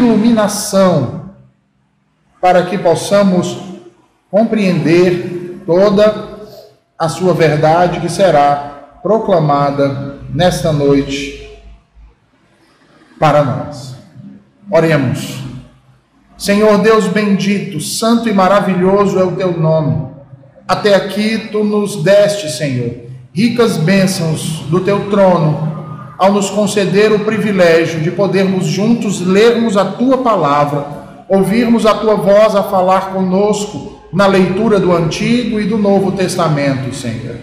iluminação para que possamos compreender toda a sua verdade que será proclamada nesta noite para nós. Oremos. Senhor Deus bendito, santo e maravilhoso é o teu nome. Até aqui tu nos deste, Senhor, ricas bênçãos do teu trono, ao nos conceder o privilégio de podermos juntos lermos a tua palavra, ouvirmos a tua voz a falar conosco na leitura do Antigo e do Novo Testamento, Senhor.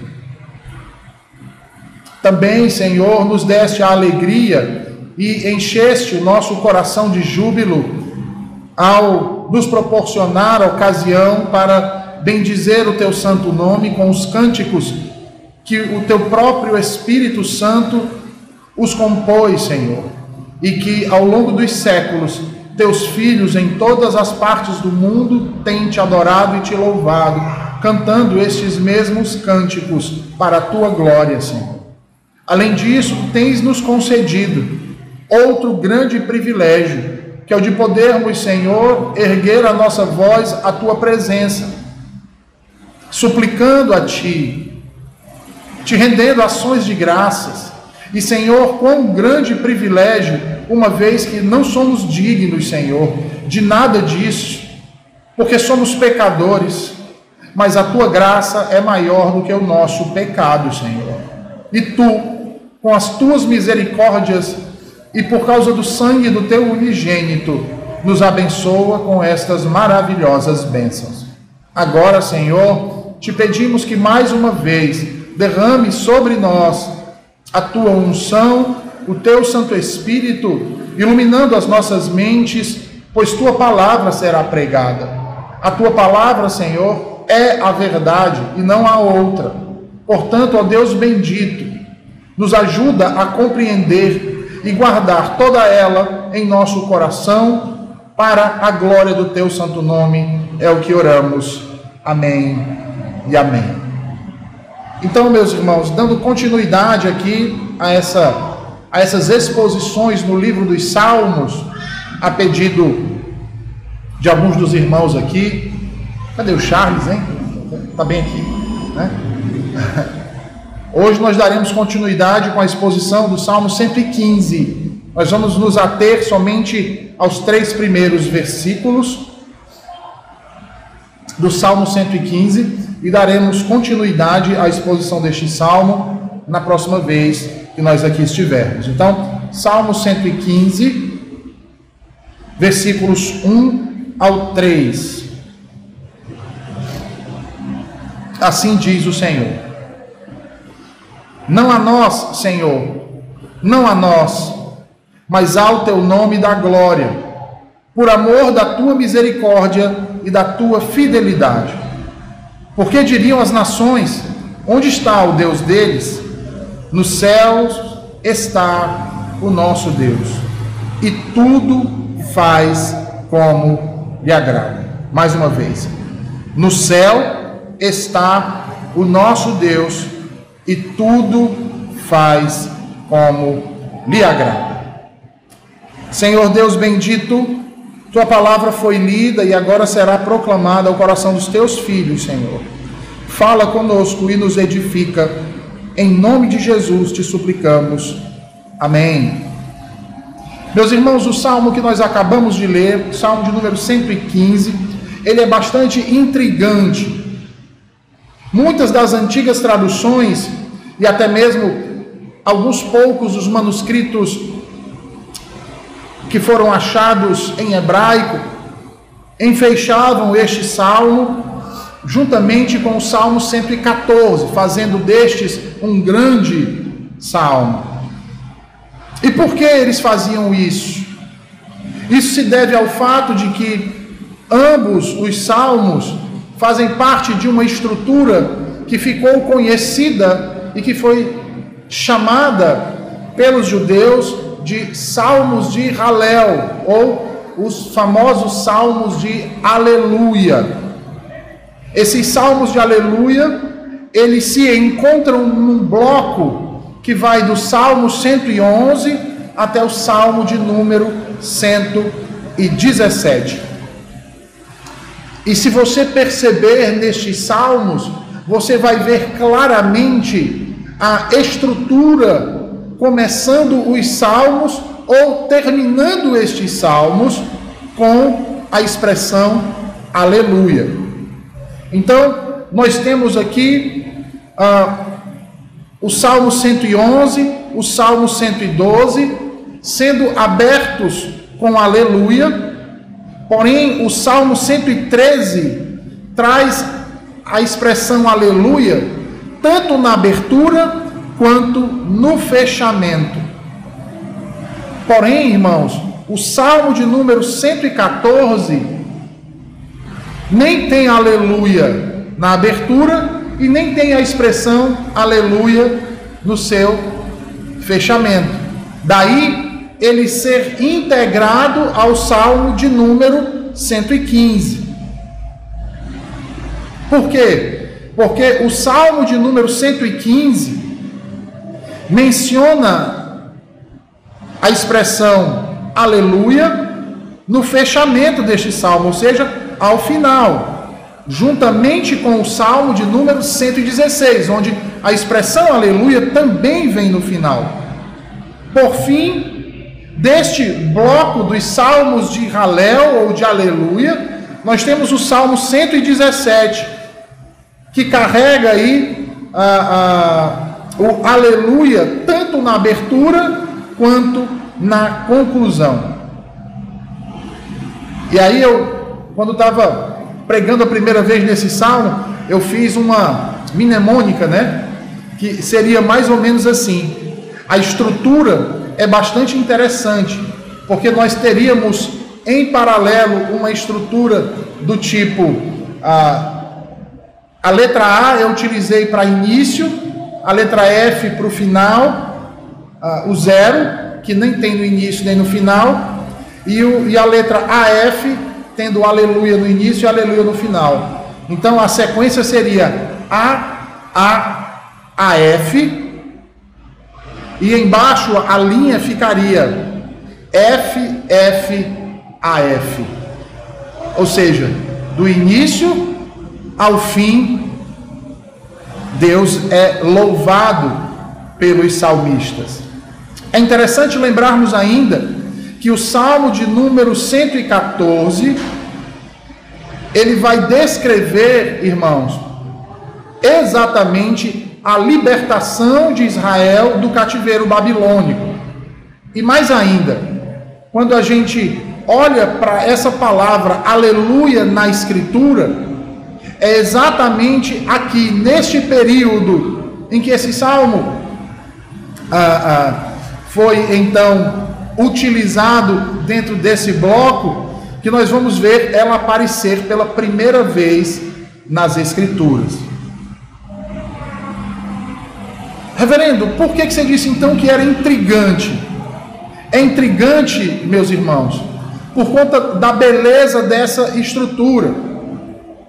Também, Senhor, nos deste a alegria e encheste o nosso coração de júbilo ao nos proporcionar a ocasião para bendizer o teu santo nome com os cânticos que o teu próprio Espírito Santo os compôs, Senhor, e que ao longo dos séculos teus filhos em todas as partes do mundo têm te adorado e te louvado, cantando estes mesmos cânticos para a tua glória, Senhor. Além disso, tens nos concedido outro grande privilégio, que é o de podermos, Senhor, erguer a nossa voz à tua presença, suplicando a ti, te rendendo ações de graças. E, Senhor, quão grande privilégio, uma vez que não somos dignos, Senhor, de nada disso, porque somos pecadores, mas a tua graça é maior do que o nosso pecado, Senhor. E tu, com as tuas misericórdias, e por causa do sangue do teu unigênito, nos abençoa com estas maravilhosas bênçãos. Agora, Senhor, te pedimos que mais uma vez derrame sobre nós a tua unção, o teu Santo Espírito, iluminando as nossas mentes, pois tua palavra será pregada. A tua palavra, Senhor, é a verdade e não a outra. Portanto, ó Deus bendito, nos ajuda a compreender e guardar toda ela em nosso coração, para a glória do teu santo nome, é o que oramos. Amém e amém. Então, meus irmãos, dando continuidade aqui a, essa, a essas exposições no livro dos Salmos, a pedido de alguns dos irmãos aqui. Cadê o Charles, hein? Está bem aqui, né? Hoje nós daremos continuidade com a exposição do Salmo 115. Nós vamos nos ater somente aos três primeiros versículos do Salmo 115 e daremos continuidade à exposição deste salmo na próxima vez que nós aqui estivermos. Então, Salmo 115, versículos 1 ao 3. Assim diz o Senhor. Não a nós, Senhor, não a nós, mas ao teu nome da glória, por amor da tua misericórdia e da tua fidelidade. Porque diriam as nações: onde está o Deus deles? Nos céus está o nosso Deus, e tudo faz como lhe agrada. Mais uma vez, no céu está o nosso Deus e tudo faz como lhe agrada. Senhor Deus bendito, tua palavra foi lida e agora será proclamada ao coração dos teus filhos, Senhor. Fala conosco e nos edifica. Em nome de Jesus te suplicamos. Amém. Meus irmãos, o salmo que nós acabamos de ler, salmo de número 115, ele é bastante intrigante Muitas das antigas traduções e até mesmo alguns poucos dos manuscritos que foram achados em hebraico enfeixavam este salmo juntamente com o Salmo 114, fazendo destes um grande salmo. E por que eles faziam isso? Isso se deve ao fato de que ambos os salmos fazem parte de uma estrutura que ficou conhecida e que foi chamada pelos judeus de Salmos de Halel, ou os famosos Salmos de Aleluia. Esses Salmos de Aleluia, eles se encontram num bloco que vai do Salmo 111 até o Salmo de número 114. e 17. E se você perceber nestes salmos, você vai ver claramente a estrutura, começando os salmos ou terminando estes salmos com a expressão aleluia. Então, nós temos aqui ah, o Salmo 111, o Salmo 112, sendo abertos com aleluia, porém o Salmo 113 traz a expressão aleluia tanto na abertura quanto no fechamento. Porém, irmãos, o Salmo de número 114 nem tem aleluia na abertura e nem tem a expressão aleluia no seu fechamento. Daí ele ser integrado ao Salmo de número 115. Por quê? Porque o Salmo de número 115 menciona a expressão aleluia no fechamento deste salmo, ou seja, ao final, juntamente com o salmo de número 116, onde a expressão aleluia também vem no final. Por fim, deste bloco dos salmos de Halel ou de aleluia, nós temos o salmo 117 que carrega aí a, a, o aleluia, tanto na abertura quanto na conclusão. E aí eu, quando estava pregando a primeira vez nesse salmo, eu fiz uma mnemônica, né? Que seria mais ou menos assim. A estrutura é bastante interessante, porque nós teríamos em paralelo uma estrutura do tipo a a letra A eu utilizei para início, a letra F para o final, uh, o zero, que nem tem no início nem no final, e, o, e a letra AF tendo aleluia no início e aleluia no final. Então a sequência seria A, A, AF, e embaixo a linha ficaria F, F, AF. Ou seja, do início ao fim, Deus é louvado pelos salmistas. É interessante lembrarmos ainda que o Salmo de número 114 ele vai descrever, irmãos, exatamente a libertação de Israel do cativeiro babilônico. E mais ainda, quando a gente olha para essa palavra aleluia na escritura, é exatamente aqui, neste período em que esse salmo ah, ah, foi então utilizado dentro desse bloco, que nós vamos ver ela aparecer pela primeira vez nas Escrituras. Reverendo, por que, que você disse então que era intrigante? É intrigante, meus irmãos, por conta da beleza dessa estrutura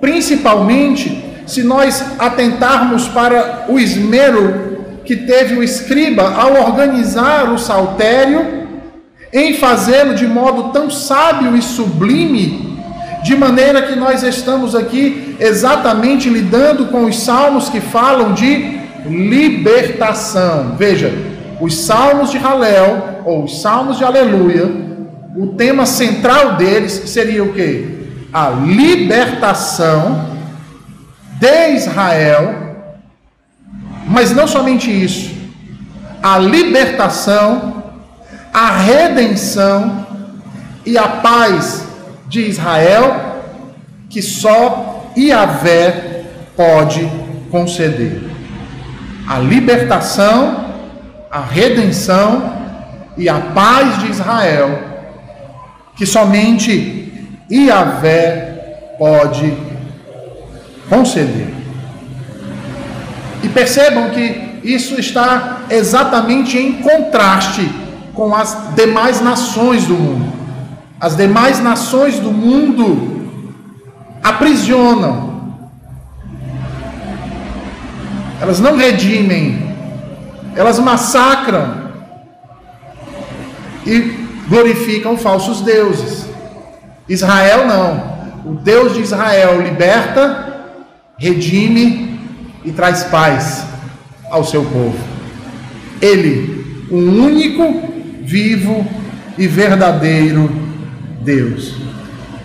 principalmente se nós atentarmos para o esmero que teve o escriba ao organizar o saltério, em fazê-lo de modo tão sábio e sublime, de maneira que nós estamos aqui exatamente lidando com os salmos que falam de libertação. Veja, os salmos de Halel ou os salmos de Aleluia, o tema central deles seria o que? A libertação de Israel, mas não somente isso, a libertação, a redenção e a paz de Israel, que só Iavé pode conceder. A libertação, a redenção e a paz de Israel, que somente Iavé pode conceder. E percebam que isso está exatamente em contraste com as demais nações do mundo. As demais nações do mundo aprisionam, elas não redimem, elas massacram e glorificam falsos deuses. Israel não. O Deus de Israel liberta, redime e traz paz ao seu povo. Ele, o único, vivo e verdadeiro Deus.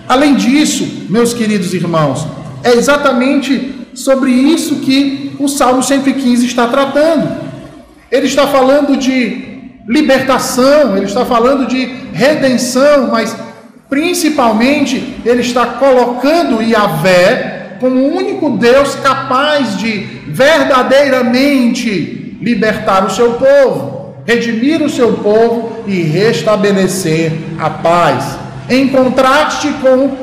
Além disso, meus queridos irmãos, é exatamente sobre isso que o Salmo 115 está tratando. Ele está falando de libertação, ele está falando de redenção, mas principalmente ele está colocando Yahvé como o único Deus capaz de verdadeiramente libertar o seu povo, redimir o seu povo e restabelecer a paz, em contraste com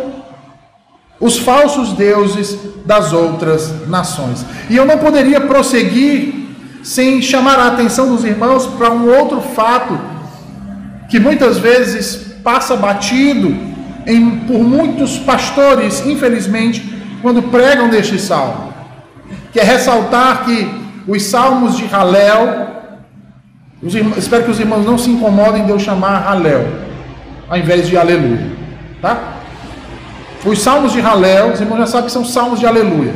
os falsos deuses das outras nações. E eu não poderia prosseguir sem chamar a atenção dos irmãos para um outro fato que muitas vezes passa batido em, por muitos pastores, infelizmente, quando pregam neste salmo, que é ressaltar que os salmos de Halel, irmãos, espero que os irmãos não se incomodem de eu chamar Halel, ao invés de Aleluia, tá? Os salmos de Halel, os irmãos já sabem que são salmos de Aleluia.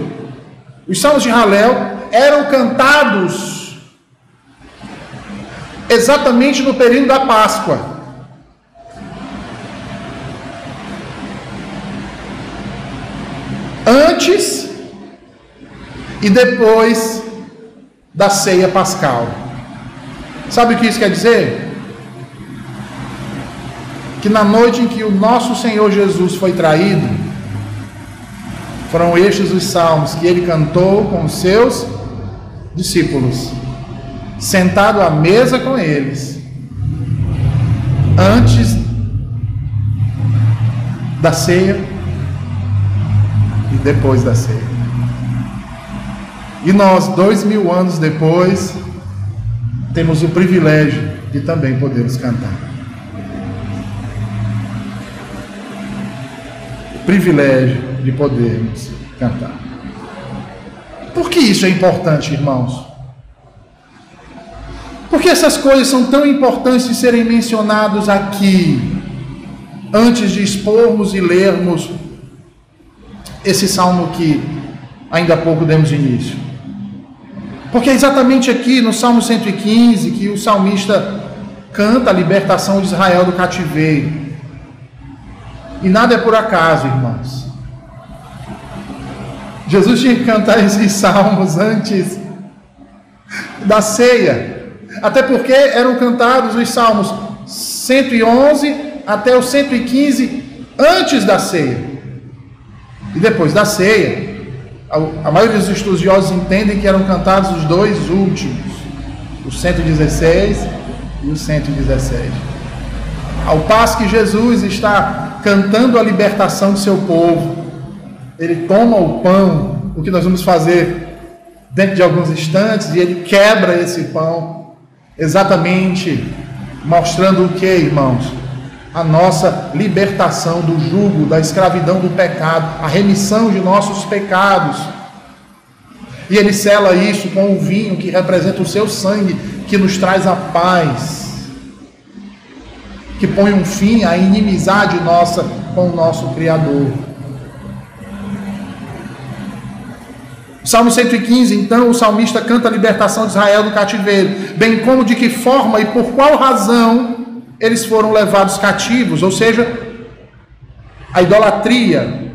Os salmos de Halel eram cantados exatamente no período da Páscoa. Antes e depois da ceia pascal. Sabe o que isso quer dizer? Que na noite em que o nosso Senhor Jesus foi traído, foram estes os salmos que ele cantou com os seus discípulos, sentado à mesa com eles, antes da ceia e depois da ceia. E nós, dois mil anos depois, temos o privilégio de também podermos cantar. O privilégio de podermos cantar. Por que isso é importante, irmãos? Porque essas coisas são tão importantes de serem mencionados aqui, antes de expormos e lermos esse salmo que ainda há pouco demos início. Porque é exatamente aqui no Salmo 115 que o salmista canta a libertação de Israel do cativeiro. E nada é por acaso, irmãos. Jesus tinha que cantar esses salmos antes da ceia, até porque eram cantados os salmos 111 até o 115 antes da ceia. E depois da ceia, a, maioria dos estudiosos entendem que eram cantados os dois últimos, o 116 e o 117. Ao passo que Jesus está cantando a libertação de seu povo, ele toma o pão, o que nós vamos fazer dentro de alguns instantes, e ele quebra esse pão, exatamente mostrando o que, irmãos? A nossa libertação do jugo, da escravidão do pecado, a remissão de nossos pecados. E ele sela isso com o vinho que representa o seu sangue, que nos traz a paz, que põe um fim à inimizade nossa com o nosso Criador. Salmo 115, então, o salmista canta a libertação de Israel do cativeiro, bem como de que forma e por qual razão eles foram levados cativos, ou seja, a idolatria,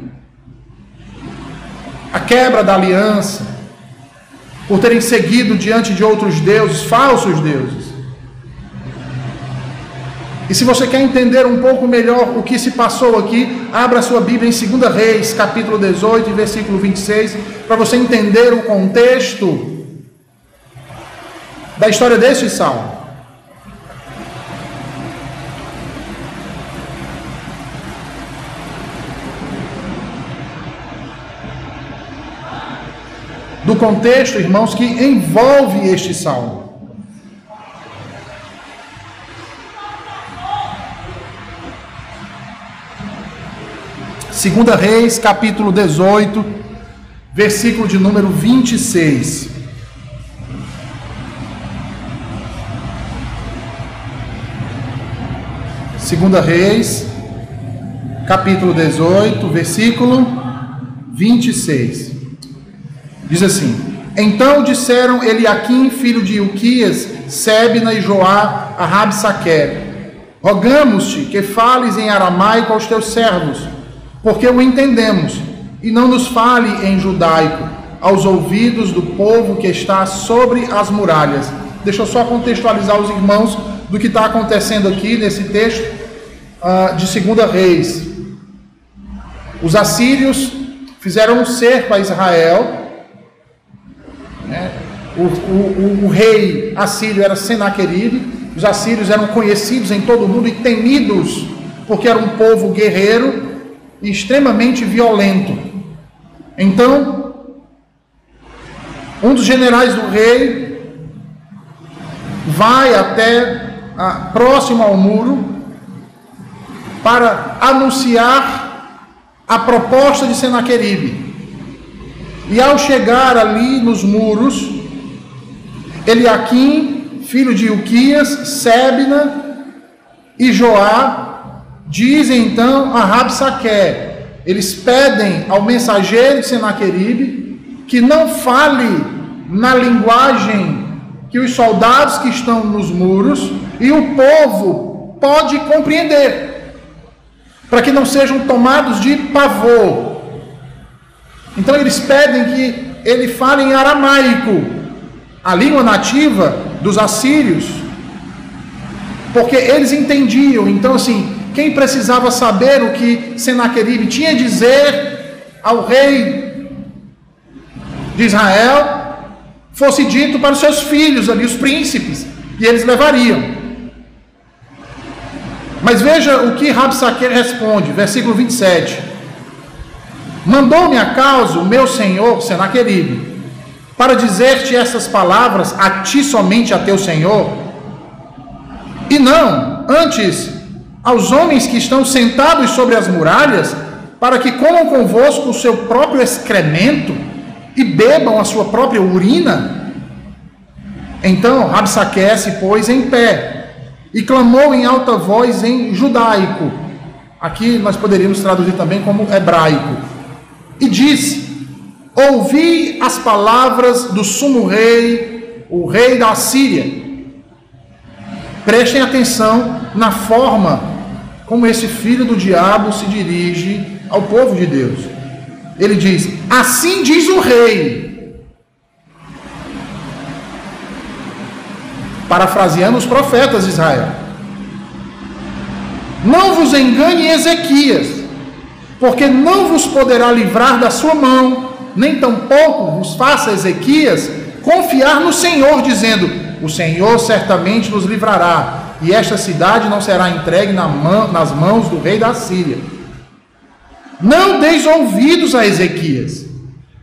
a quebra da aliança, por terem seguido diante de outros deuses, falsos deuses. E se você quer entender um pouco melhor o que se passou aqui, abra sua Bíblia em 2 Reis, capítulo 18, versículo 26, para você entender o contexto da história deste salmo. Do contexto, irmãos, que envolve este salmo. Segunda Reis, capítulo 18, versículo de número 26. Segunda Reis, capítulo 18, versículo 26. Diz assim: Então disseram Eliaquim, filho de Ilquias, Sebna e Joá a Rabsaquer: Rogamos-te que fales em aramaico aos teus servos, porque o entendemos, e não nos fale em judaico, aos ouvidos do povo que está sobre as muralhas. Deixa eu só contextualizar os irmãos do que está acontecendo aqui nesse texto uh, de 2 Reis. Os assírios fizeram um cerco a Israel. O, o, o, o, rei assírio era Senaqueribe. Os assírios eram conhecidos em todo o mundo e temidos, porque era um povo guerreiro e extremamente violento. Então, um dos generais do rei vai até a, próximo ao muro para anunciar a proposta de Senaqueribe. E ao chegar ali nos muros, Eliaquim, filho de Uquias, Sebna e Joá, dizem então a Rabsaque, eles pedem ao mensageiro de Senaqueribe que não fale na linguagem que os soldados que estão nos muros e o povo pode compreender para que não sejam tomados de pavor. Então eles pedem que ele fale em aramaico, a língua nativa dos assírios, porque eles entendiam. Então, assim, quem precisava saber o que Senaqueribe tinha a dizer ao rei de Israel, fosse dito para os seus filhos ali, os príncipes, e eles levariam. Mas veja o que Rabsaquer responde, versículo 27. Mandou-me a causa o meu senhor Senaqueribe, para dizer-te essas palavras a ti somente a teu senhor, e não, antes, aos homens que estão sentados sobre as muralhas, para que comam convosco o seu próprio excremento e bebam a sua própria urina? Então Rabsaquer se pôs em pé e clamou em alta voz em judaico. Aqui nós poderíamos traduzir também como hebraico. E disse: Ouvi as palavras do sumo rei, o rei da Síria. Prestem atenção na forma como esse filho do diabo se dirige ao povo de Deus. Ele diz: Assim diz o rei parafraseando os profetas de Israel. Não vos engane Ezequias, porque não vos poderá livrar da sua mão, nem tampouco vos faça Ezequias confiar no Senhor, dizendo: O Senhor certamente nos livrará, e esta cidade não será entregue nas mãos do rei da Síria. Não deis ouvidos a Ezequias,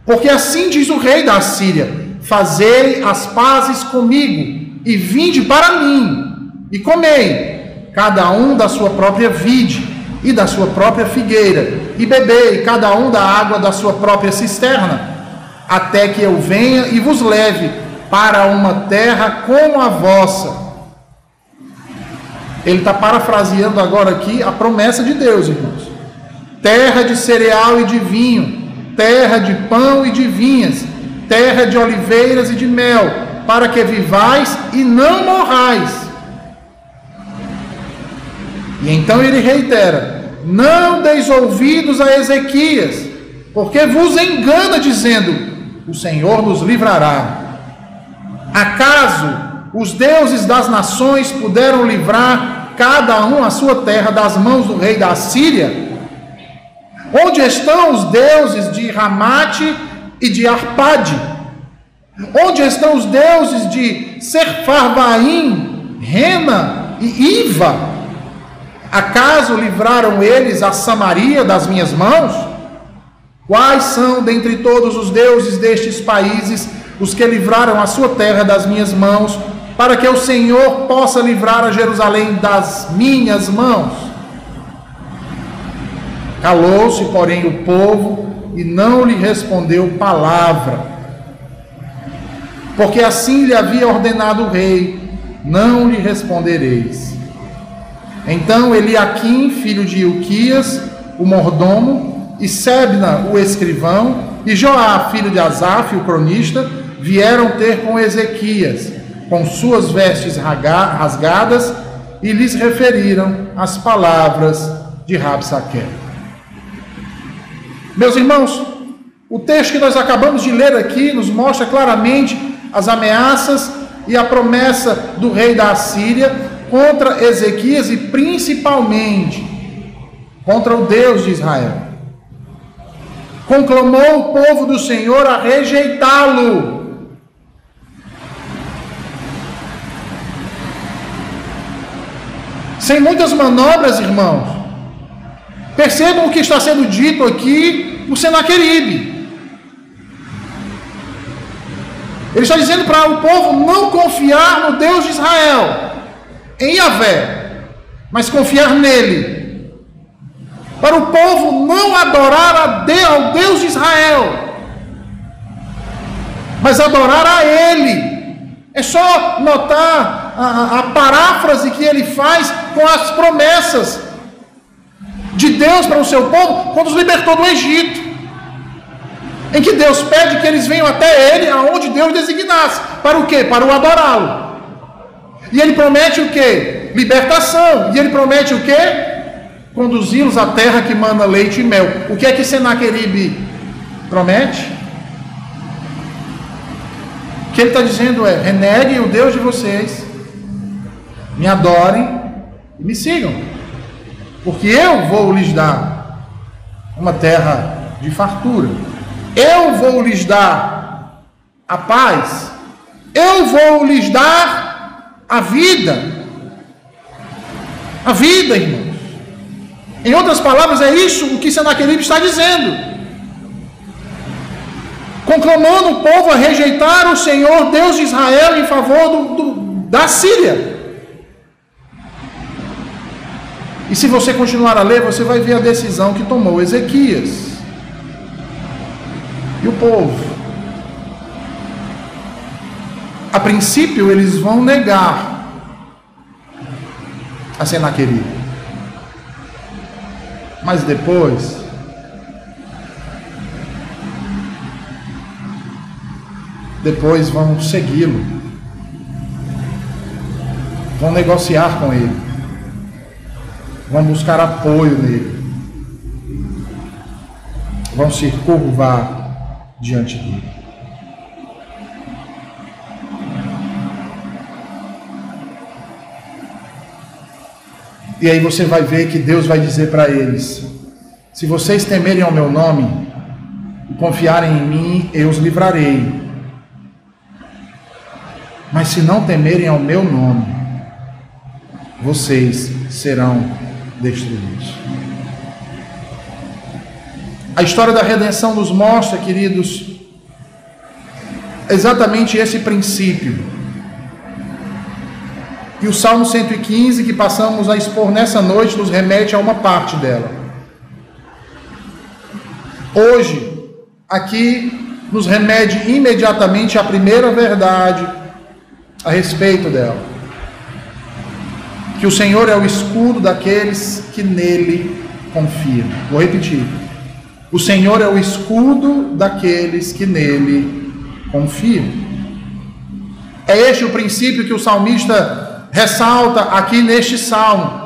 porque assim diz o rei da Síria: Fazei as pazes comigo e vinde para mim, e comei, cada um da sua própria vide e da sua própria figueira, e bebei, cada um da água da sua própria cisterna, até que eu venha e vos leve para uma terra como a vossa. Ele está parafraseando agora aqui a promessa de Deus, irmãos. Terra de cereal e de vinho, terra de pão e de vinhas, terra de oliveiras e de mel, para que vivais e não morrais. E então ele reitera: Não deis ouvidos a Ezequias, porque vos engana, dizendo: O Senhor nos livrará. Acaso os deuses das nações puderam livrar cada um a sua terra das mãos do rei da Síria? Onde estão os deuses de Ramate e de Arpade? Onde estão os deuses de Serfarvaim, Rena e Iva? Acaso livraram eles a Samaria das minhas mãos? Quais são dentre todos os deuses destes países os que livraram a sua terra das minhas mãos, para que o Senhor possa livrar a Jerusalém das minhas mãos? Calou-se, porém, o povo e não lhe respondeu palavra porque assim lhe havia ordenado o rei: não lhe respondereis. Então Eliaquim, filho de Ilquias, o mordomo, e Sebna, o escrivão, e Joá, filho de Asaf, o cronista, vieram ter com Ezequias, com suas vestes rasgadas, e lhes referiram as palavras de Rabsaque. Meus irmãos, o texto que nós acabamos de ler aqui nos mostra claramente as ameaças e a promessa do rei da Assíria contra Ezequias e principalmente contra o Deus de Israel. Conclamou o povo do Senhor a rejeitá-lo. Sem muitas manobras, irmãos. Percebam o que está sendo dito aqui por Senaqueribe. Ele está dizendo para o povo não confiar no Deus de Israel, em Yahvé, mas confiar nele. Para o povo não adorar ao Deus de Israel, mas adorar a Ele. É só notar a, a, a paráfrase que ele faz com as promessas de Deus para o seu povo quando os libertou do Egito em que Deus pede que eles venham até Ele, aonde Deus designasse. Para o quê? Para o adorá-lo. E Ele promete o quê? Libertação. E Ele promete o quê? Conduzi-los à terra que manda leite e mel. O que é que Senaqueribe promete? O que ele está dizendo é: reneguem o Deus de vocês, me adorem e me sigam, porque eu vou lhes dar uma terra de fartura. Eu vou lhes dar a paz, eu vou lhes dar a vida. A vida, irmãos. Em outras palavras, é isso o que Senaqueribe está dizendo. Conclamando o povo a rejeitar o Senhor Deus de Israel em favor do, do, da Síria. E se você continuar a ler, você vai ver a decisão que tomou Ezequias e o povo. A princípio, eles vão negar a Senaqueribe. Mas depois, depois vão segui-lo, vão negociar com ele, vão buscar apoio nele, vão se curvar diante dele. E aí você vai ver que Deus vai dizer para eles: se vocês temerem ao meu nome e confiarem em mim, eu os livrarei. Mas se não temerem ao meu nome, vocês serão destruídos. A história da redenção nos mostra, queridos, exatamente esse princípio. E o Salmo 115, que passamos a expor nessa noite, nos remete a uma parte dela. Hoje, aqui, nos remete imediatamente à primeira verdade a respeito dela. Que o Senhor é o escudo daqueles que nele confiam. Vou repetir. O Senhor é o escudo daqueles que nele confiam. É este o princípio que o salmista ressalta aqui neste salmo.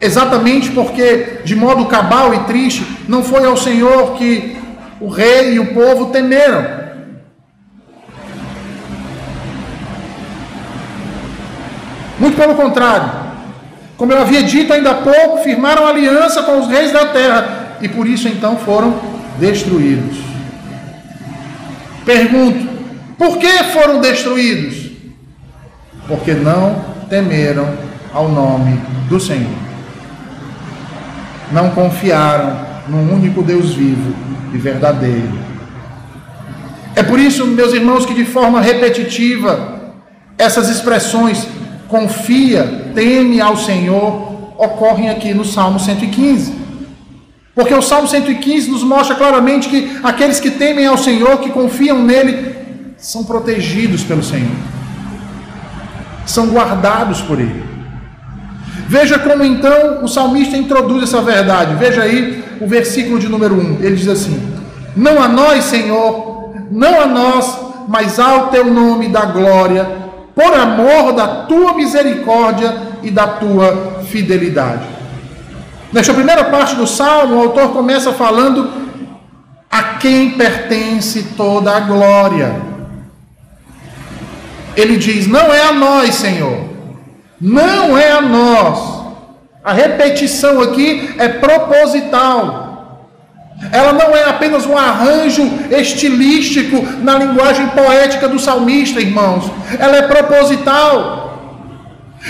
Exatamente porque, de modo cabal e triste, não foi ao Senhor que o rei e o povo temeram. Muito pelo contrário. Como eu havia dito ainda há pouco, firmaram aliança com os reis da terra e por isso então foram destruídos. Pergunto: por que foram destruídos? Porque não temeram ao nome do Senhor. Não confiaram no único Deus vivo e verdadeiro. É por isso, meus irmãos, que de forma repetitiva essas expressões confia, teme ao Senhor ocorrem aqui no Salmo 115. Porque o Salmo 115 nos mostra claramente que aqueles que temem ao Senhor, que confiam nele, são protegidos pelo Senhor, são guardados por Ele. Veja como então o salmista introduz essa verdade. Veja aí o versículo de número 1. Ele diz assim: Não a nós, Senhor, não a nós, mas ao teu nome da glória, por amor da tua misericórdia e da tua fidelidade. Nesta primeira parte do salmo, o autor começa falando a quem pertence toda a glória. Ele diz: Não é a nós, Senhor, não é a nós. A repetição aqui é proposital. Ela não é apenas um arranjo estilístico na linguagem poética do salmista, irmãos. Ela é proposital.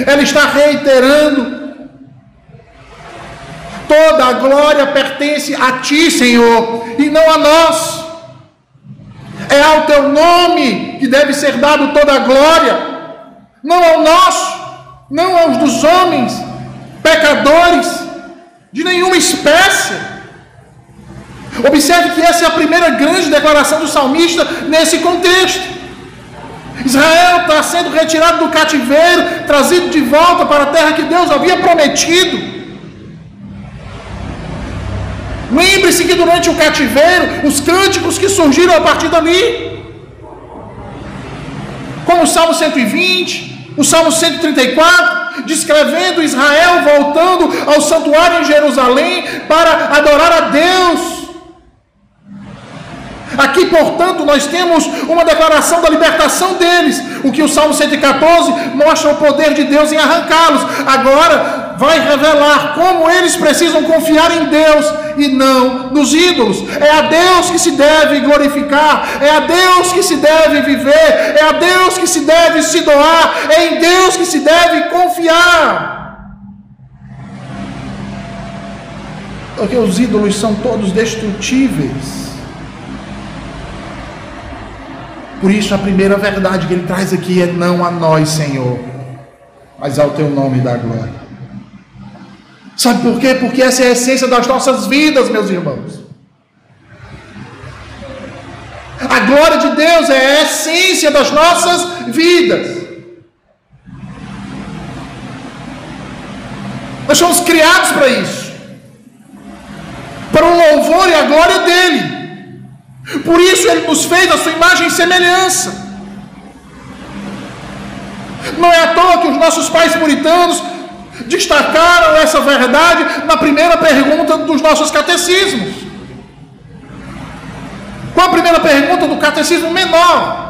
Ela está reiterando Toda a glória pertence a ti, Senhor, e não a nós. É ao teu nome que deve ser dado toda a glória, não ao nosso, não aos dos homens, pecadores, de nenhuma espécie. Observe que essa é a primeira grande declaração do salmista nesse contexto. Israel está sendo retirado do cativeiro, trazido de volta para a terra que Deus havia prometido. Lembre-se que durante o cativeiro, os cânticos que surgiram a partir dali, como o Salmo 120, o Salmo 134, descrevendo Israel voltando ao santuário em Jerusalém para adorar a Deus. Aqui, portanto, nós temos uma declaração da libertação deles, o que o Salmo 114 mostra o poder de Deus em arrancá-los. Agora vai revelar como eles precisam confiar em Deus e não nos ídolos. É a Deus que se deve glorificar, é a Deus que se deve viver, é a Deus que se deve se doar, é em Deus que se deve confiar. Porque os ídolos são todos destrutíveis. Por isso, a primeira verdade que ele traz aqui é: não a nós, Senhor, mas ao teu nome da glória. Sabe por quê? Porque essa é a essência das nossas vidas, meus irmãos. A glória de Deus é a essência das nossas vidas. Nós somos criados para isso para o louvor e a glória dEle. Por isso ele nos fez a sua imagem e semelhança. Não é à toa que os nossos pais puritanos destacaram essa verdade na primeira pergunta dos nossos catecismos. Qual a primeira pergunta do catecismo menor?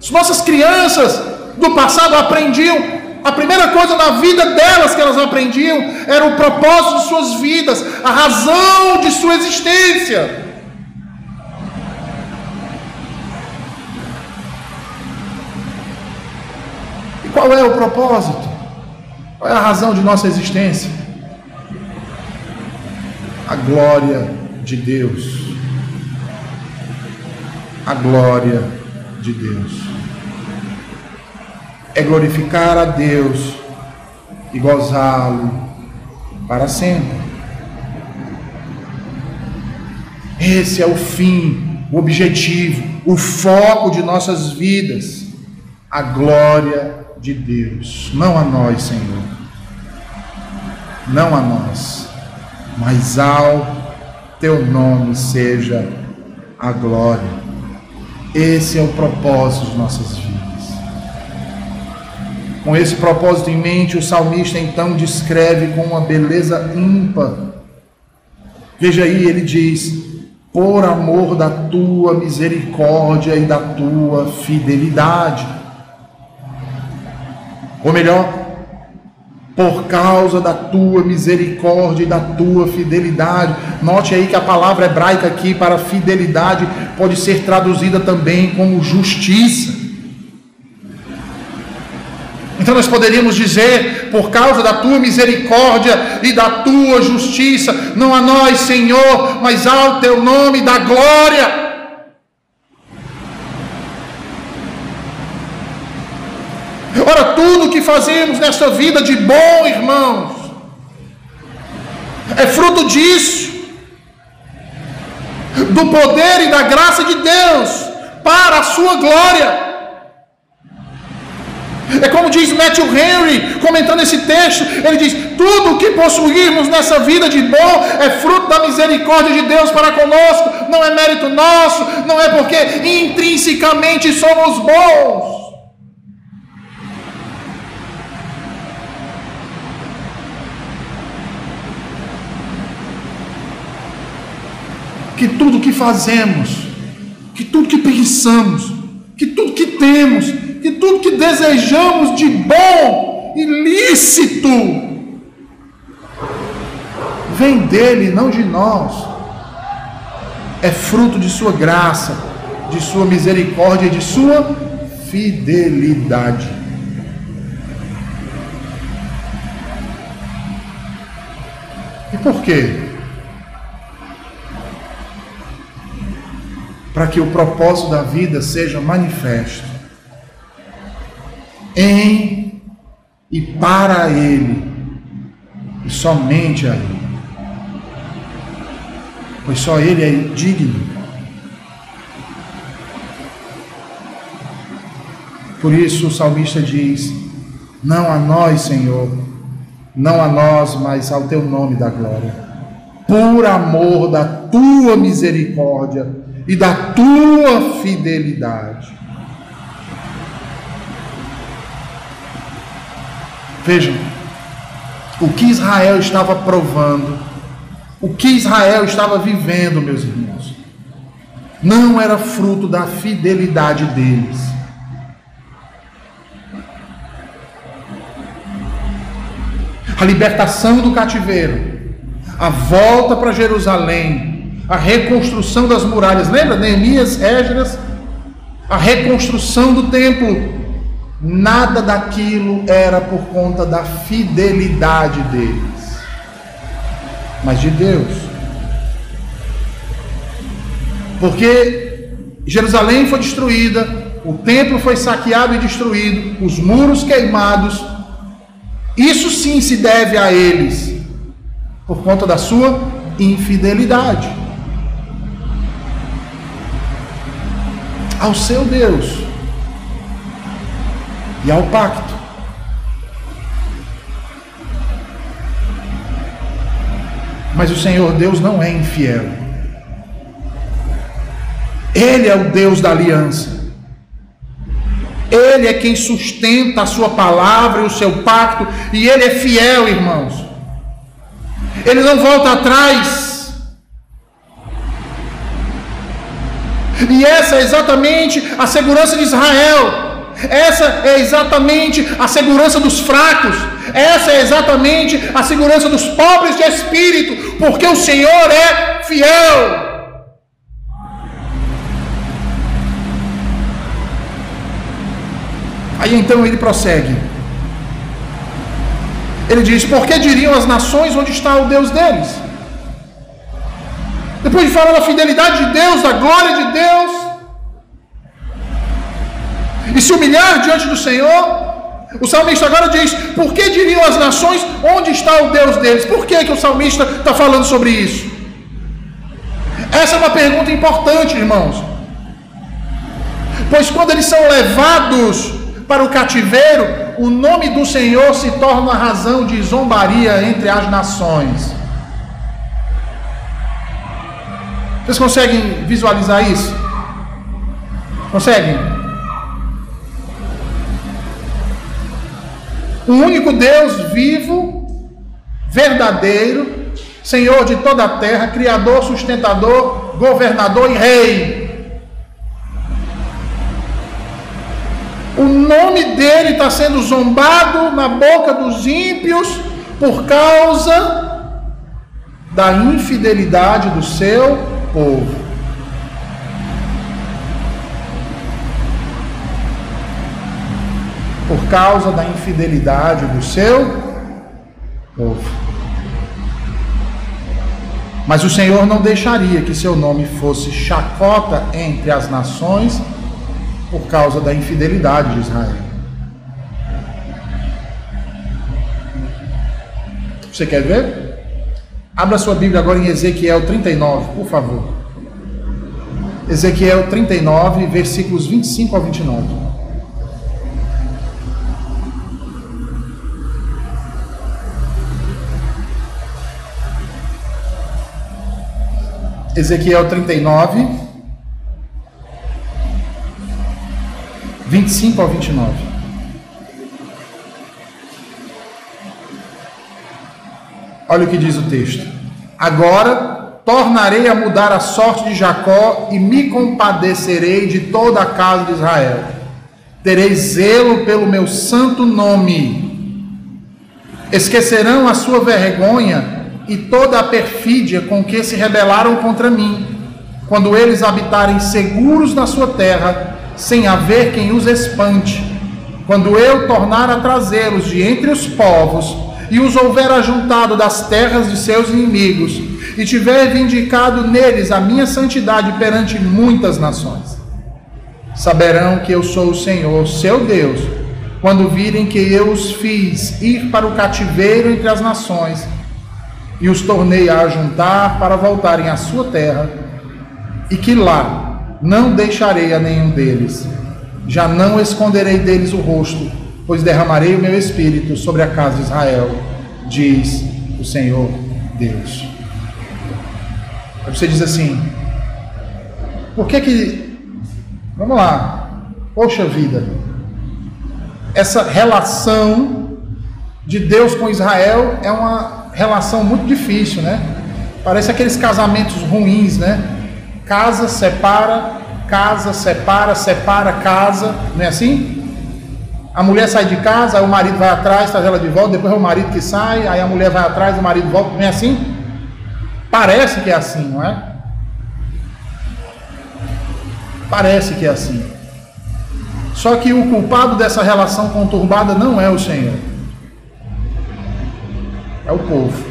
As nossas crianças do passado aprendiam, a primeira coisa na vida delas que elas aprendiam era o propósito de suas vidas, a razão de sua existência. Qual é o propósito? Qual é a razão de nossa existência? A glória de Deus. A glória de Deus. É glorificar a Deus e gozá-lo para sempre. Esse é o fim, o objetivo, o foco de nossas vidas. A glória de Deus, não a nós, Senhor, não a nós, mas ao teu nome seja a glória. Esse é o propósito de nossas vidas. Com esse propósito em mente, o salmista então descreve com uma beleza ímpar. Veja aí, ele diz: por amor da tua misericórdia e da tua fidelidade. Ou melhor, por causa da tua misericórdia e da tua fidelidade. Note aí que a palavra hebraica aqui para fidelidade pode ser traduzida também como justiça. Então nós poderíamos dizer, por causa da tua misericórdia e da tua justiça, não a nós, Senhor, mas ao teu nome da glória. Ora, tudo que fazemos nesta vida de bom, irmãos, é fruto disso, do poder e da graça de Deus, para a sua glória. É como diz Matthew Henry, comentando esse texto, ele diz: tudo o que possuirmos nessa vida de bom é fruto da misericórdia de Deus para conosco, não é mérito nosso, não é porque intrinsecamente somos bons. Que tudo que fazemos, que tudo que pensamos, que tudo que temos, que tudo que desejamos de bom, ilícito, vem dele, não de nós. É fruto de sua graça, de sua misericórdia e de sua fidelidade. E por quê? Para que o propósito da vida seja manifesto em e para Ele, e somente a Ele, pois só Ele é digno. Por isso o salmista diz: Não a nós, Senhor, não a nós, mas ao Teu nome da glória, por amor da Tua misericórdia e da Tua fidelidade. Vejam, o que Israel estava provando, o que Israel estava vivendo, meus irmãos, não era fruto da fidelidade deles. A libertação do cativeiro, a volta para Jerusalém, a reconstrução das muralhas, lembra? Neemias, Esdras, a reconstrução do templo, Nada daquilo era por conta da fidelidade deles, mas de Deus. Porque Jerusalém foi destruída, o templo foi saqueado e destruído, os muros queimados. Isso sim se deve a eles, por conta da sua infidelidade ao seu Deus e ao pacto. Mas o Senhor Deus não é infiel. Ele é o Deus da aliança. Ele é quem sustenta a sua palavra e o seu pacto, e ele é fiel, irmãos. Ele não volta atrás. E essa é exatamente a segurança de Israel. Essa é exatamente a segurança dos fracos. Essa é exatamente a segurança dos pobres de espírito, porque o Senhor é fiel. Aí então ele prossegue. Ele diz: Por que diriam as nações onde está o Deus deles? Depois de falar da fidelidade de Deus, da glória de Deus, e se humilhar diante do Senhor. O salmista agora diz: Por que diriam as nações onde está o Deus deles? Por que, que o salmista está falando sobre isso? Essa é uma pergunta importante, irmãos. Pois quando eles são levados para o cativeiro, o nome do Senhor se torna razão de zombaria entre as nações. Vocês conseguem visualizar isso? Conseguem? o único Deus vivo, verdadeiro, Senhor de toda a terra, Criador, sustentador, governador e Rei. O nome dele está sendo zombado na boca dos ímpios por causa da infidelidade do seu povo. por causa da infidelidade do seu povo. Mas o Senhor não deixaria que seu nome fosse chacota entre as nações por causa da infidelidade de Israel. Você quer ver? Abra sua Bíblia agora em Ezequiel 39, por favor. Ezequiel 39, versículos 25 a 29. Ezequiel 39, 25 a 29. Olha o que diz o texto. Agora tornarei a mudar a sorte de Jacó e me compadecerei de toda a casa de Israel. Terei zelo pelo meu santo nome. Esquecerão a sua vergonha e toda a perfídia com que se rebelaram contra mim, quando eles habitarem seguros na sua terra, sem haver quem os espante, quando eu tornar a trazê-los de entre os povos e os houver ajuntado das terras de seus inimigos, e tiver vindicado neles a minha santidade perante muitas nações. Saberão que eu sou o Senhor, seu Deus, quando virem que eu os fiz ir para o cativeiro entre as nações e os tornei a ajuntar para voltarem à sua terra, e que lá não deixarei a nenhum deles, já não esconderei deles o rosto, pois derramarei o meu espírito sobre a casa de Israel, diz o Senhor Deus. Você diz assim: por que que. Vamos lá, poxa vida, essa relação de Deus com Israel é uma relação muito difícil, né? Parece aqueles casamentos ruins, né? Casa, separa, casa, separa, separa, casa, não é assim? A mulher sai de casa, aí o marido vai atrás, traz ela de volta, depois é o marido que sai, aí a mulher vai atrás, o marido volta, não é assim? Parece que é assim, não é? Parece que é assim. Só que o culpado dessa relação conturbada não é o Senhor é o povo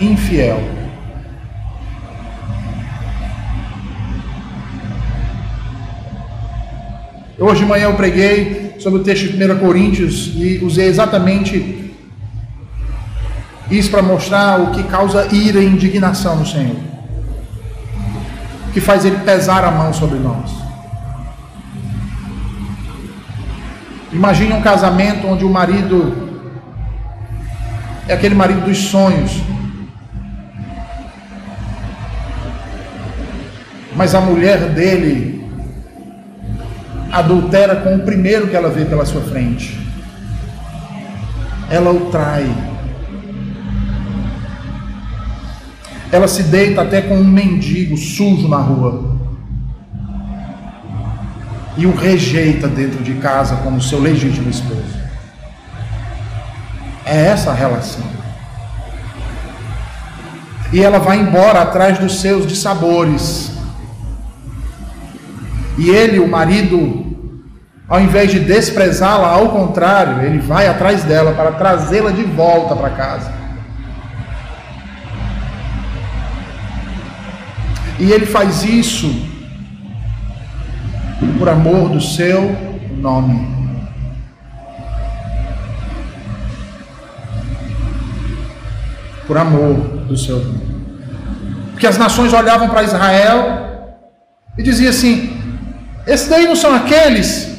infiel. Hoje de manhã eu preguei sobre o texto de 1 Coríntios e usei exatamente isso para mostrar o que causa ira e indignação no Senhor. O que faz ele pesar a mão sobre nós. Imagine um casamento onde o marido é aquele marido dos sonhos. Mas a mulher dele adultera com o primeiro que ela vê pela sua frente. Ela o trai. Ela se deita até com um mendigo sujo na rua. E o rejeita dentro de casa como seu legítimo esposo. É essa a relação. E ela vai embora atrás dos seus dissabores. E ele, o marido, ao invés de desprezá-la, ao contrário, ele vai atrás dela para trazê-la de volta para casa. E ele faz isso por amor do seu nome. por amor do seu nome. Porque as nações olhavam para Israel e diziam assim: esses daí não são aqueles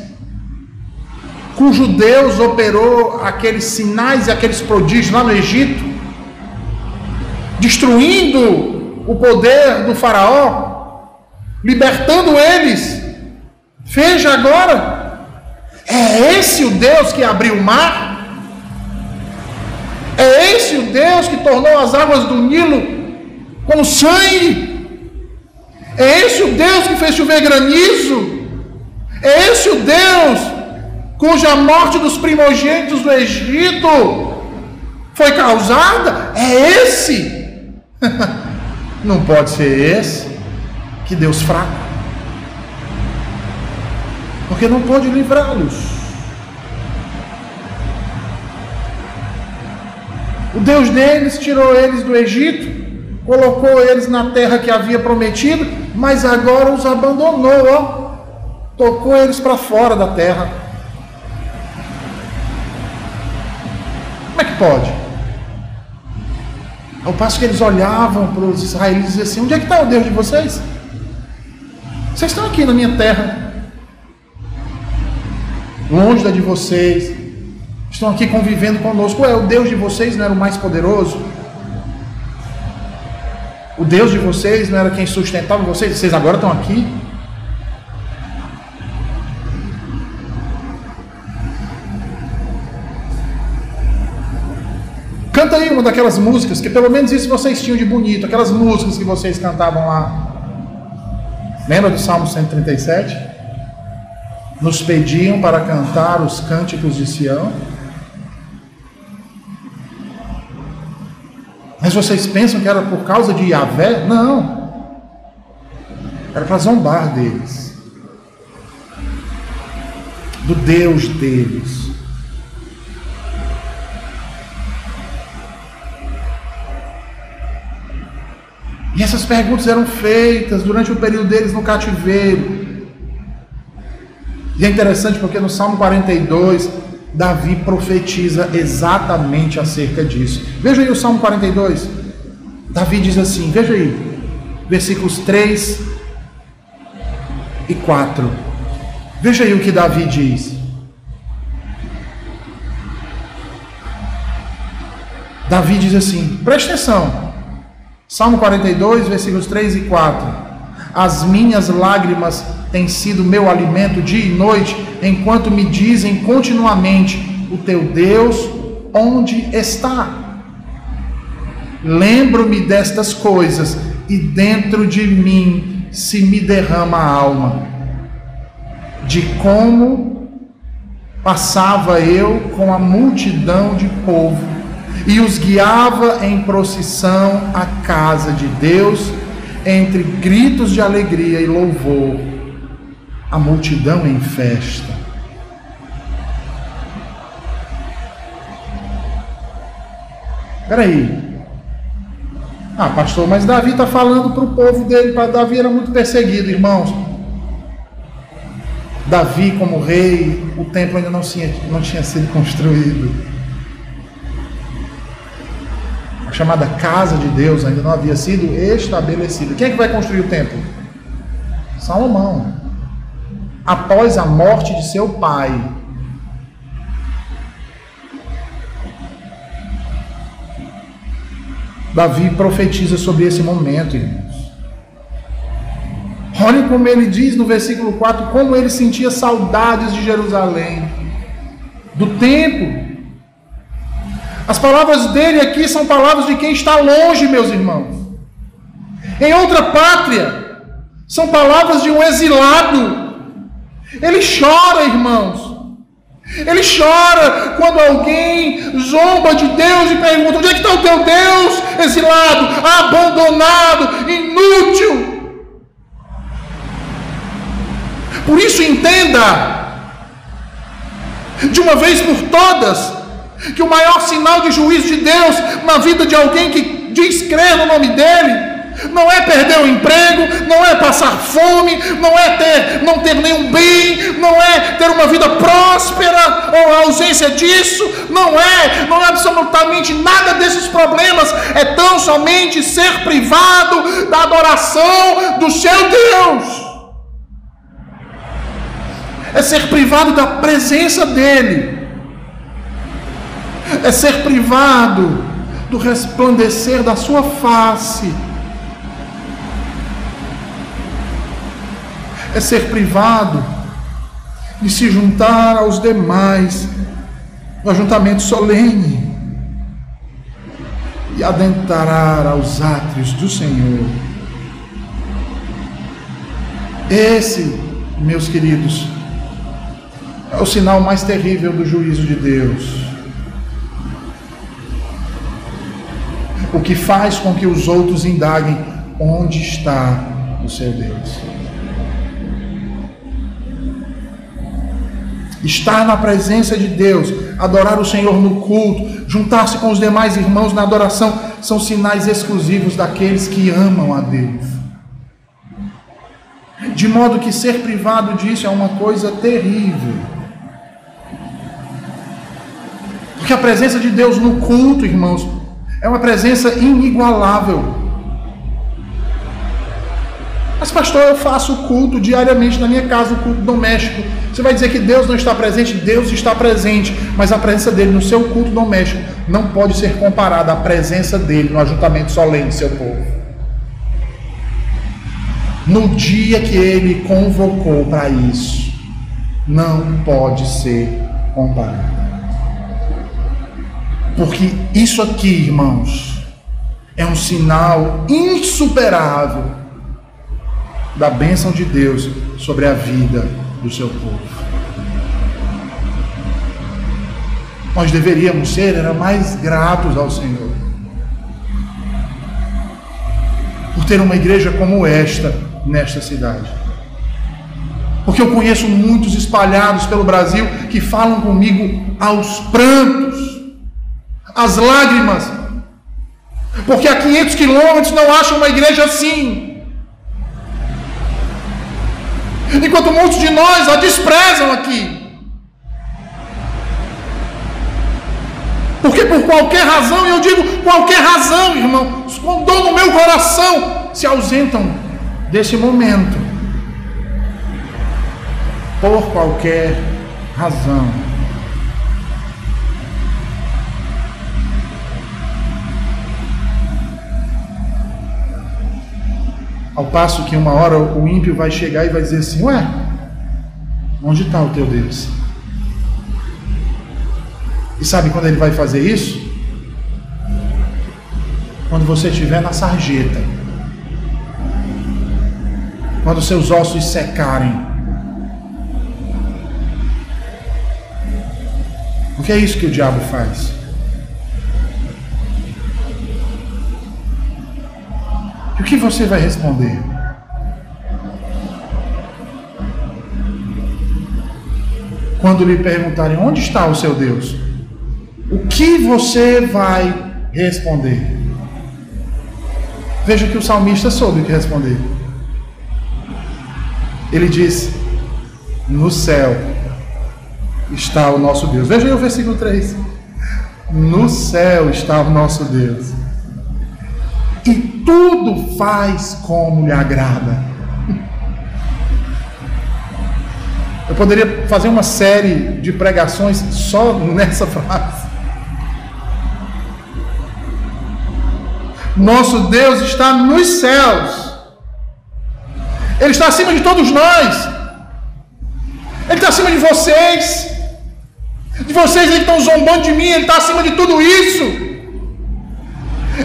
cujo Deus operou aqueles sinais e aqueles prodígios lá no Egito, destruindo o poder do Faraó, libertando eles. Veja agora, é esse o Deus que abriu o mar? É esse o Deus que tornou as águas do Nilo como sangue? É esse o Deus que fez chover granizo? É esse o Deus cuja morte dos primogênitos do Egito foi causada? É esse? Não pode ser esse. Que Deus fraco. Porque não pode livrá-los. O Deus deles tirou eles do Egito, colocou eles na terra que havia prometido, mas agora os abandonou, ó. Tocou eles para fora da terra. Pode? Ao passo que eles olhavam para os israelitas e diziam assim: onde é que está o Deus de vocês? Vocês estão aqui na minha terra, longe da de vocês, estão aqui convivendo conosco. Ué, o Deus de vocês não era o mais poderoso? O Deus de vocês não era quem sustentava vocês? Vocês agora estão aqui? Daquelas músicas, que pelo menos isso vocês tinham de bonito, aquelas músicas que vocês cantavam lá. Lembra do Salmo 137? Nos pediam para cantar os cânticos de Sião. Mas vocês pensam que era por causa de Yahvé? Não. Era para zombar deles. Do Deus deles. E essas perguntas eram feitas durante o período deles no cativeiro. E é interessante porque no Salmo 42, Davi profetiza exatamente acerca disso. Veja aí o Salmo 42. Davi diz assim: veja aí, versículos 3 e 4. Veja aí o que Davi diz. Davi diz assim: preste atenção. Salmo 42, versículos 3 e 4. As minhas lágrimas têm sido meu alimento dia e noite, enquanto me dizem continuamente: O teu Deus onde está? Lembro-me destas coisas e dentro de mim se me derrama a alma, de como passava eu com a multidão de povo e os guiava em procissão à casa de Deus, entre gritos de alegria e louvor, a multidão em festa. Peraí. Ah, pastor, mas Davi está falando para o povo dele, para Davi era muito perseguido, irmãos. Davi, como rei, o templo ainda não tinha, não tinha sido construído chamada casa de Deus ainda não havia sido estabelecida. Quem é que vai construir o templo? Salomão. Após a morte de seu pai. Davi profetiza sobre esse momento, irmãos. Olhem como ele diz no versículo 4: como ele sentia saudades de Jerusalém, do templo as palavras dele aqui são palavras de quem está longe, meus irmãos. Em outra pátria, são palavras de um exilado. Ele chora, irmãos. Ele chora quando alguém zomba de Deus e pergunta: onde é que está o teu Deus, exilado, abandonado, inútil? Por isso, entenda, de uma vez por todas, que o maior sinal de juízo de Deus na vida de alguém que diz crer no nome dele não é perder o emprego, não é passar fome, não é ter, não ter nenhum bem, não é ter uma vida próspera ou a ausência disso, não é, não é absolutamente nada desses problemas, é tão somente ser privado da adoração do seu Deus. É ser privado da presença dele é ser privado do resplandecer da sua face, é ser privado de se juntar aos demais no ajuntamento solene e adentrar aos átrios do Senhor. Esse, meus queridos, é o sinal mais terrível do juízo de Deus. O que faz com que os outros indaguem onde está o seu Deus. Estar na presença de Deus, adorar o Senhor no culto, juntar-se com os demais irmãos na adoração, são sinais exclusivos daqueles que amam a Deus. De modo que ser privado disso é uma coisa terrível. Porque a presença de Deus no culto, irmãos, é uma presença inigualável. Mas, pastor, eu faço culto diariamente na minha casa, o culto doméstico. Você vai dizer que Deus não está presente? Deus está presente, mas a presença dele no seu culto doméstico não pode ser comparada à presença dele no ajuntamento solene do seu povo. no dia que ele convocou para isso, não pode ser comparada. Porque isso aqui, irmãos, é um sinal insuperável da bênção de Deus sobre a vida do seu povo. Nós deveríamos ser era mais gratos ao Senhor. Por ter uma igreja como esta nesta cidade. Porque eu conheço muitos espalhados pelo Brasil que falam comigo aos prantos, às lágrimas, porque a 500 quilômetros não acham uma igreja assim. Enquanto muitos de nós a desprezam aqui. Porque por qualquer razão, e eu digo qualquer razão, irmãos, com dor no meu coração, se ausentam desse momento. Por qualquer razão. Ao passo que uma hora o ímpio vai chegar e vai dizer assim: Ué, onde está o teu Deus? E sabe quando ele vai fazer isso? Quando você estiver na sarjeta. Quando seus ossos secarem. Porque é isso que o diabo faz. O que você vai responder? Quando lhe perguntarem onde está o seu Deus? O que você vai responder? Veja que o salmista soube o que responder. Ele disse: No céu está o nosso Deus. Veja aí o versículo 3. No céu está o nosso Deus. Tudo faz como lhe agrada. Eu poderia fazer uma série de pregações só nessa frase. Nosso Deus está nos céus. Ele está acima de todos nós. Ele está acima de vocês. De vocês que estão zombando de mim, Ele está acima de tudo isso.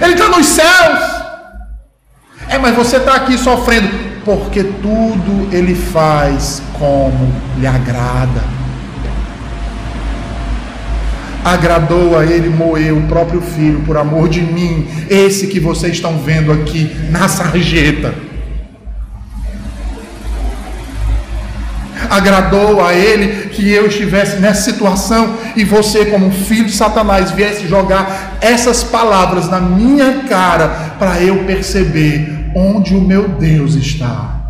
Ele está nos céus. É, mas você está aqui sofrendo, porque tudo Ele faz como lhe agrada. Agradou a ele moer o próprio filho por amor de mim, esse que vocês estão vendo aqui na sarjeta. Agradou a ele que eu estivesse nessa situação e você, como filho de Satanás, viesse jogar essas palavras na minha cara para eu perceber onde o meu Deus está.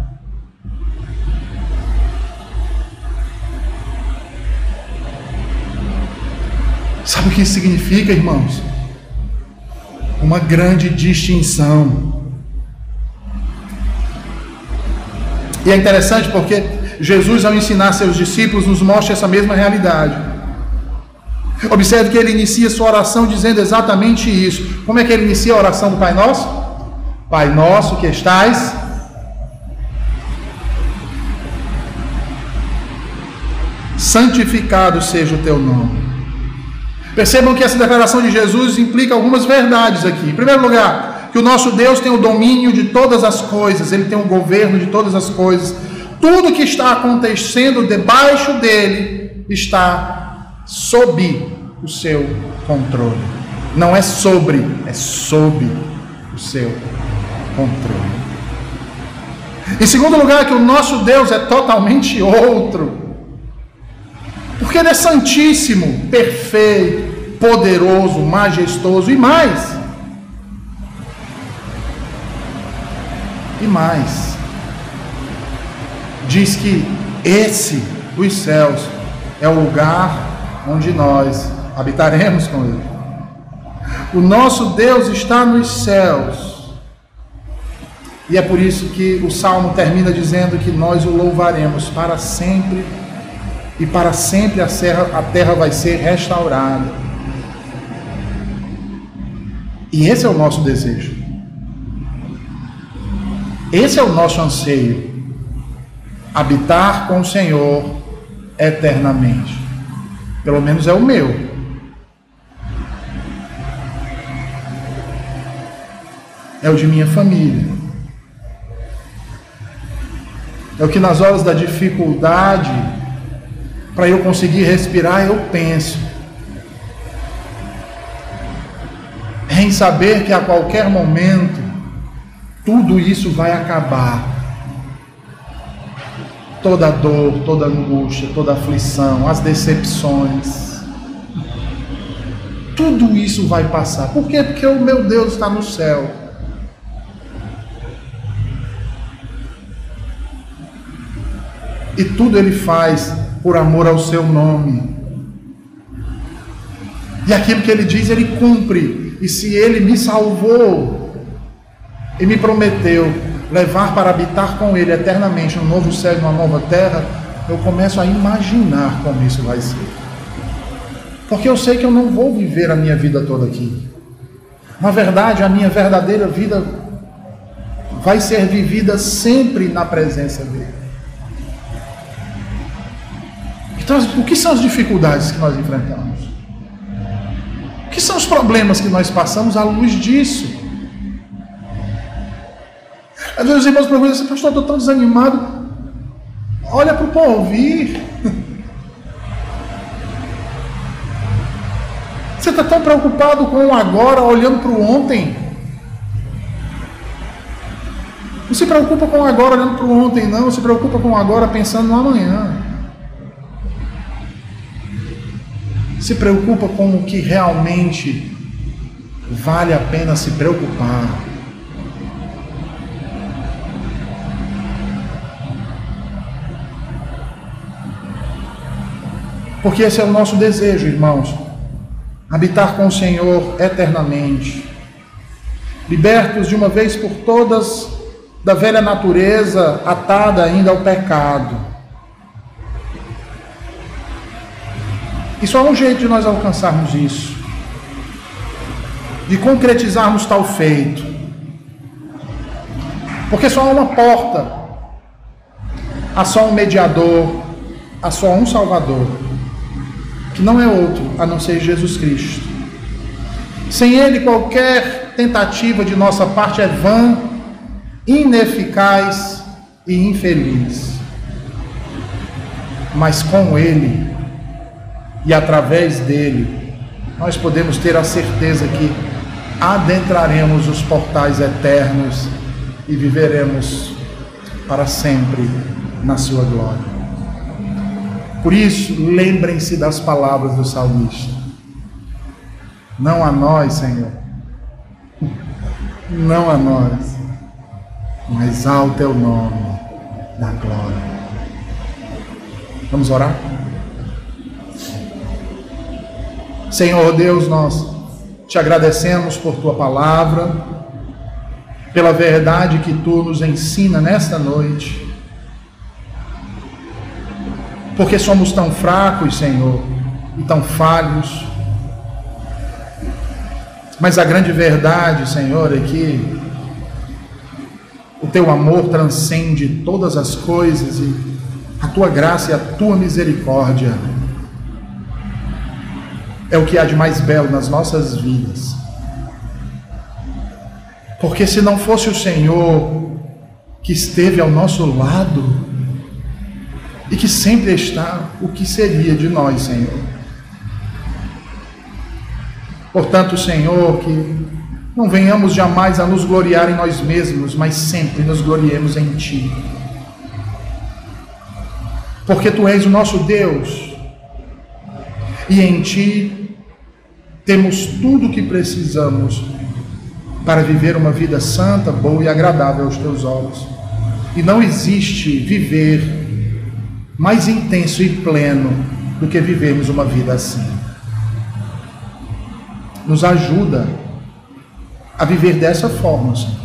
Sabe o que isso significa, irmãos? Uma grande distinção. E é interessante porque Jesus, ao ensinar seus discípulos, nos mostra essa mesma realidade. Observe que ele inicia sua oração dizendo exatamente isso. Como é que ele inicia a oração do Pai Nosso? Pai Nosso que estais. Santificado seja o teu nome. Percebam que essa declaração de Jesus implica algumas verdades aqui. Em primeiro lugar, que o nosso Deus tem o domínio de todas as coisas, ele tem o governo de todas as coisas. Tudo que está acontecendo debaixo dele está sob o seu controle. Não é sobre, é sob o seu controle. Em segundo lugar, que o nosso Deus é totalmente outro. Porque Ele é santíssimo, perfeito, poderoso, majestoso e mais. E mais. Diz que esse, os céus, é o lugar onde nós habitaremos com Ele. O nosso Deus está nos céus. E é por isso que o salmo termina dizendo que nós o louvaremos para sempre e para sempre a terra, a terra vai ser restaurada. E esse é o nosso desejo. Esse é o nosso anseio. Habitar com o Senhor eternamente. Pelo menos é o meu. É o de minha família. É o que nas horas da dificuldade, para eu conseguir respirar, eu penso. É em saber que a qualquer momento tudo isso vai acabar. Toda dor, toda angústia, toda aflição, as decepções. Tudo isso vai passar. Por quê? Porque o meu Deus está no céu. E tudo ele faz por amor ao seu nome. E aquilo que ele diz, ele cumpre. E se ele me salvou e me prometeu levar para habitar com ele eternamente um novo céu e uma nova terra, eu começo a imaginar como isso vai ser. Porque eu sei que eu não vou viver a minha vida toda aqui. Na verdade, a minha verdadeira vida vai ser vivida sempre na presença dele. Então, o que são as dificuldades que nós enfrentamos? O que são os problemas que nós passamos à luz disso? Às vezes os irmãos perguntam assim, pastor, estou tão desanimado. Olha para o porvir. Você está tão preocupado com o agora, olhando para o ontem. Não se preocupa com o agora olhando para o ontem, não. Se preocupa com o agora pensando no amanhã. se preocupa com o que realmente vale a pena se preocupar. Porque esse é o nosso desejo, irmãos. Habitar com o Senhor eternamente. Libertos de uma vez por todas da velha natureza atada ainda ao pecado E só há um jeito de nós alcançarmos isso, de concretizarmos tal feito. Porque só há uma porta, há só um mediador, há só um Salvador, que não é outro a não ser Jesus Cristo. Sem Ele, qualquer tentativa de nossa parte é vã, ineficaz e infeliz. Mas com Ele, e através dele nós podemos ter a certeza que adentraremos os portais eternos e viveremos para sempre na sua glória. Por isso, lembrem-se das palavras do salmista. Não a nós, Senhor, não a nós, mas ao teu nome da glória. Vamos orar? Senhor Deus, nós te agradecemos por tua palavra, pela verdade que tu nos ensina nesta noite, porque somos tão fracos, Senhor, e tão falhos. Mas a grande verdade, Senhor, é que o teu amor transcende todas as coisas e a tua graça e a tua misericórdia é o que há de mais belo nas nossas vidas. Porque se não fosse o Senhor que esteve ao nosso lado e que sempre está, o que seria de nós, Senhor? Portanto, Senhor, que não venhamos jamais a nos gloriar em nós mesmos, mas sempre nos gloriemos em Ti. Porque Tu és o nosso Deus e em Ti temos tudo o que precisamos para viver uma vida santa, boa e agradável aos teus olhos. E não existe viver mais intenso e pleno do que vivermos uma vida assim. Nos ajuda a viver dessa forma, Senhor.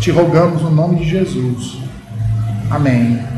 Te rogamos no nome de Jesus. Amém.